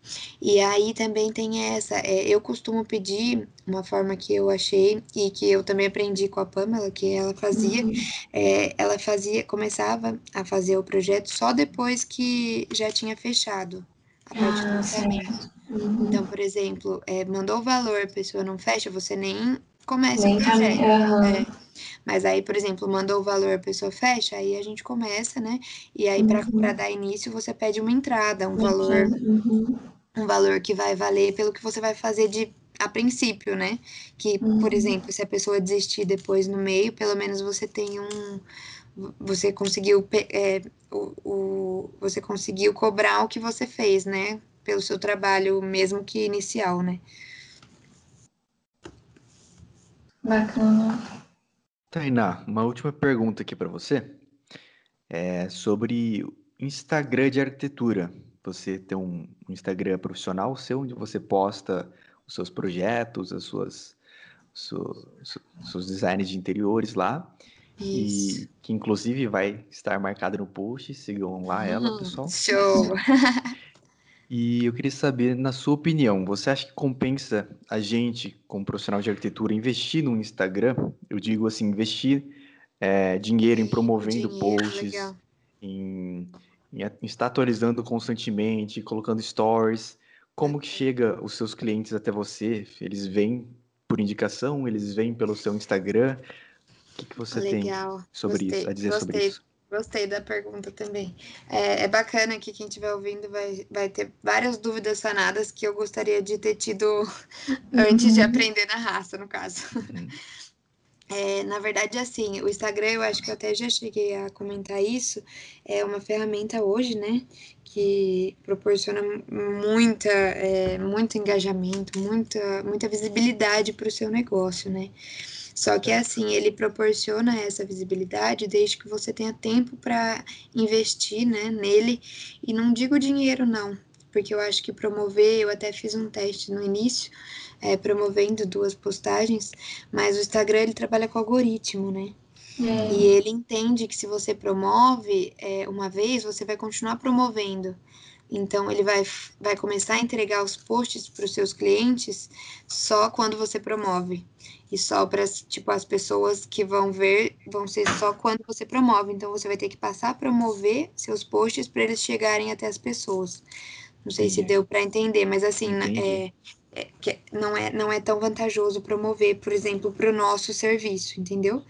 E aí também tem essa, é, eu costumo pedir uma forma que eu achei e que eu também aprendi com a Pamela, que ela fazia, uhum. é, ela fazia, começava a fazer o projeto só depois que já tinha fechado a parte ah, do orçamento. Uhum. Então, por exemplo, é, mandou o valor, a pessoa não fecha, você nem começa nem o projeto. É. Mas aí, por exemplo, mandou o valor, a pessoa fecha, aí a gente começa, né? E aí, para uhum. dar início, você pede uma entrada, um valor, uhum. um valor que vai valer pelo que você vai fazer de a princípio, né? Que, uhum. por exemplo, se a pessoa desistir depois no meio, pelo menos você tem um. Você conseguiu. É, o, o, você conseguiu cobrar o que você fez, né? Pelo seu trabalho, mesmo que inicial, né? Bacana. Tainá, uma última pergunta aqui para você. É sobre Instagram de arquitetura. Você tem um Instagram profissional seu, onde você posta os seus projetos, as suas, suas seus designs de interiores lá. Isso. E que inclusive vai estar marcado no post. Sigam lá ela, uhum. pessoal. Show! [LAUGHS] E eu queria saber, na sua opinião, você acha que compensa a gente, como profissional de arquitetura, investir no Instagram? Eu digo assim, investir é, dinheiro em promovendo dinheiro, posts, em, em, em, estar atualizando constantemente, colocando stories. Como que chega os seus clientes até você? Eles vêm por indicação? Eles vêm pelo seu Instagram? O que, que você legal. tem sobre gostei, isso, a dizer gostei. sobre isso? Gostei da pergunta também. É, é, bacana que quem estiver ouvindo vai, vai ter várias dúvidas sanadas que eu gostaria de ter tido [LAUGHS] antes de uhum. aprender na raça, no caso. Uhum. [LAUGHS] É, na verdade, assim, o Instagram, eu acho que eu até já cheguei a comentar isso, é uma ferramenta hoje, né, que proporciona muita, é, muito engajamento, muita, muita visibilidade para o seu negócio, né. Só que assim, ele proporciona essa visibilidade desde que você tenha tempo para investir, né, nele. E não digo dinheiro não, porque eu acho que promover, eu até fiz um teste no início, é, promovendo duas postagens, mas o Instagram ele trabalha com algoritmo, né? É. E ele entende que se você promove é, uma vez, você vai continuar promovendo. Então, ele vai, vai começar a entregar os posts para os seus clientes só quando você promove. E só para, tipo, as pessoas que vão ver, vão ser só quando você promove. Então, você vai ter que passar a promover seus posts para eles chegarem até as pessoas. Não sei Entendi. se deu para entender, mas assim, é, é, que não, é, não é tão vantajoso promover, por exemplo, para o nosso serviço, entendeu? Uhum.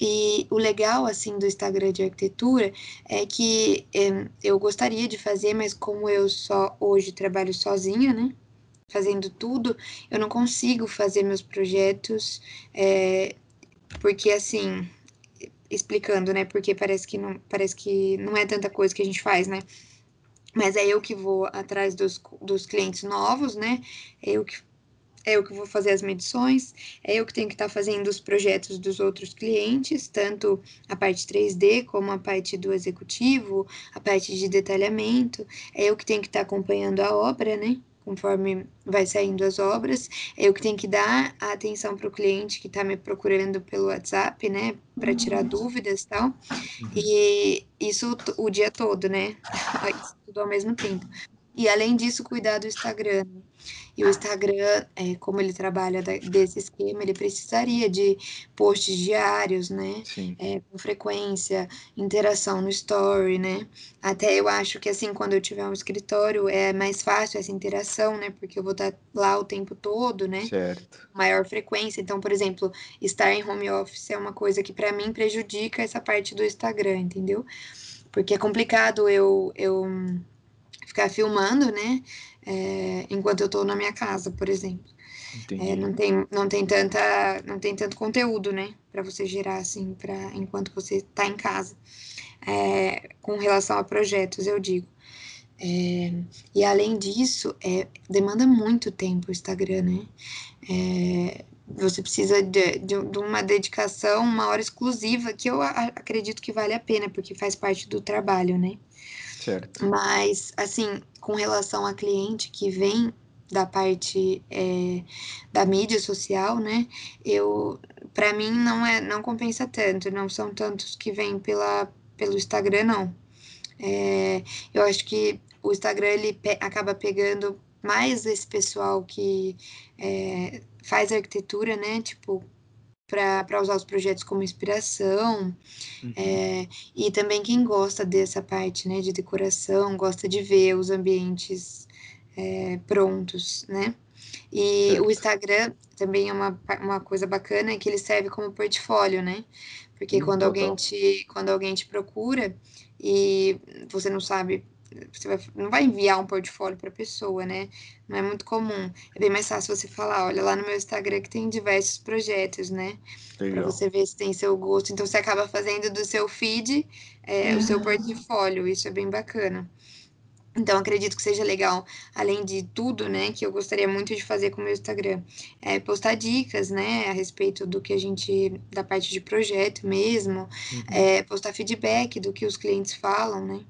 E o legal, assim, do Instagram de arquitetura é que é, eu gostaria de fazer, mas como eu só hoje trabalho sozinha, né? Fazendo tudo, eu não consigo fazer meus projetos, é, porque assim, explicando, né? Porque parece que não, parece que não é tanta coisa que a gente faz, né? mas é eu que vou atrás dos, dos clientes novos, né? É eu que é eu que vou fazer as medições, é eu que tenho que estar tá fazendo os projetos dos outros clientes, tanto a parte 3D como a parte do executivo, a parte de detalhamento, é eu que tenho que estar tá acompanhando a obra, né? conforme vai saindo as obras. Eu que tenho que dar a atenção para o cliente que está me procurando pelo WhatsApp, né, para tirar uhum. dúvidas e tal. Uhum. E isso o dia todo, né? [LAUGHS] tudo ao mesmo tempo. E além disso, cuidar do Instagram. E o Instagram, é, como ele trabalha da, desse esquema, ele precisaria de posts diários, né? É, com frequência, interação no story, né? Até eu acho que assim, quando eu tiver um escritório, é mais fácil essa interação, né? Porque eu vou estar lá o tempo todo, né? Certo. Maior frequência. Então, por exemplo, estar em home office é uma coisa que para mim prejudica essa parte do Instagram, entendeu? Porque é complicado eu, eu ficar filmando, né? É, enquanto eu estou na minha casa, por exemplo. É, não tem não tem tanta não tem tanto conteúdo né para você gerar assim para enquanto você está em casa. É, com relação a projetos eu digo. É, e além disso é, demanda muito tempo o Instagram né? É, você precisa de, de, de, uma dedicação uma hora exclusiva que eu acredito que vale a pena porque faz parte do trabalho né? Certo. Mas, assim, com relação a cliente que vem da parte é, da mídia social, né? Eu, para mim, não é, não compensa tanto. Não são tantos que vêm pela, pelo Instagram, não. É, eu acho que o Instagram ele pe acaba pegando mais esse pessoal que é, faz arquitetura, né? Tipo, para usar os projetos como inspiração. Uhum. É, e também quem gosta dessa parte né, de decoração, gosta de ver os ambientes é, prontos, né? E certo. o Instagram também é uma, uma coisa bacana que ele serve como portfólio, né? Porque hum, quando alguém te quando alguém te procura e você não sabe você vai, não vai enviar um portfólio para a pessoa, né? Não é muito comum. É bem mais fácil você falar, olha lá no meu Instagram que tem diversos projetos, né? Para você ver se tem seu gosto. Então você acaba fazendo do seu feed é, o seu portfólio. Isso é bem bacana. Então, acredito que seja legal, além de tudo, né, que eu gostaria muito de fazer com o meu Instagram, é postar dicas, né, a respeito do que a gente, da parte de projeto mesmo, uhum. é, postar feedback do que os clientes falam, né,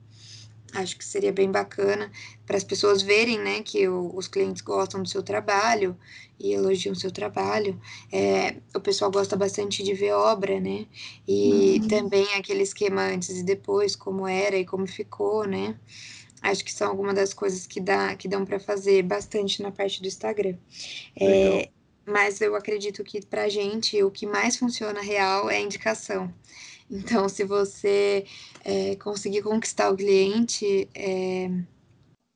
Acho que seria bem bacana para as pessoas verem, né, que o, os clientes gostam do seu trabalho e elogiam o seu trabalho. É, o pessoal gosta bastante de ver obra, né? E uhum. também aquele esquema antes e depois, como era e como ficou, né? Acho que são algumas das coisas que, dá, que dão para fazer bastante na parte do Instagram. É, mas eu acredito que para a gente o que mais funciona real é a indicação. Então, se você é, conseguir conquistar o cliente, é,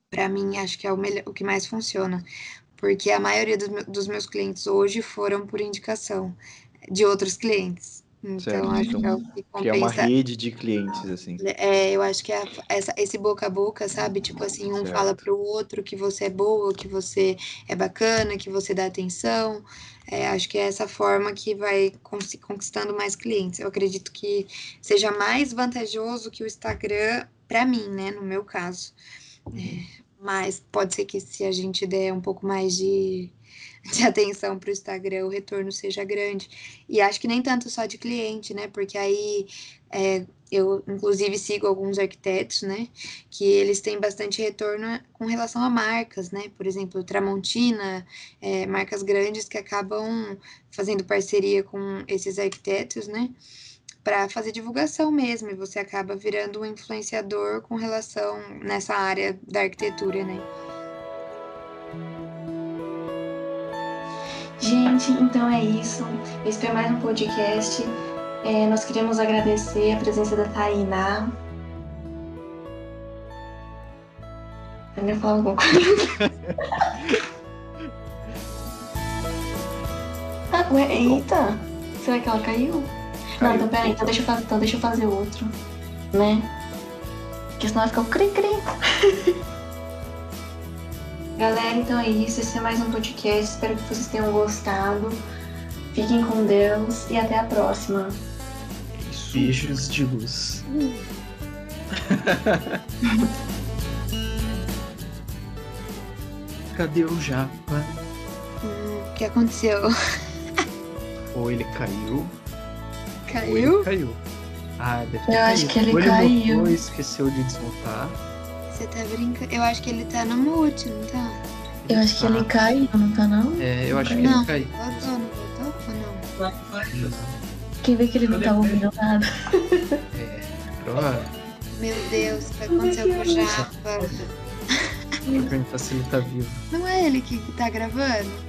para mim, acho que é o, melhor, o que mais funciona. Porque a maioria dos, dos meus clientes hoje foram por indicação de outros clientes. Então, Certo, acho então, que é o que Criar uma compensa. rede de clientes, assim. É, eu acho que é essa, esse boca a boca, sabe? Tipo assim, um fala Certo. pro outro que você é boa, que você é bacana, que você dá atenção. É, acho que é essa forma que vai conquistando mais clientes. Eu acredito que seja mais vantajoso que o Instagram, para mim, né? No meu caso. É, mas pode ser que se a gente der um pouco mais de, de atenção para o Instagram, o retorno seja grande. E acho que nem tanto só de cliente, né? Porque aí é, eu, inclusive, sigo alguns arquitetos, né? Que eles têm bastante retorno com relação a marcas, né? Por exemplo, Tramontina, é, marcas grandes que acabam fazendo parceria com esses arquitetos, né? Para fazer divulgação mesmo, e você acaba virando um influenciador com relação nessa área da arquitetura, né? Gente, então é isso. Esse foi mais um podcast. É, nós queremos agradecer a presença da Tainá. Eu ia falar alguma coisa. [LAUGHS] ah, ué, eita! Será que ela caiu? Não, Caiu. então peraí, então deixa eu fazer, então deixa eu fazer outro. Né? Porque senão vai ficar o cri-cri. [LAUGHS] Galera, então é isso. Esse é mais um podcast. Espero que vocês tenham gostado. Fiquem com Deus e até a próxima. Isso. Beijos de luz. [LAUGHS] Cadê o Japa? Hum, o que aconteceu? Ou ele caiu, ou Caiu? ele caiu. Ah, deve ter Eu acho caído. que ele Ou caiu. esqueceu de desmontar. Você tá brincando? Eu acho que ele tá no mute, não tá? Eu acho que ele tá. caiu, não tá não? É, eu acho que Não. ele caiu. Voltou, não voltou ou não? Quem vê que ele não tá ouvindo nada. É, provável. Meu Deus, o que aconteceu com o Japa? Se ele tá vivo. Não é ele que que tá gravando?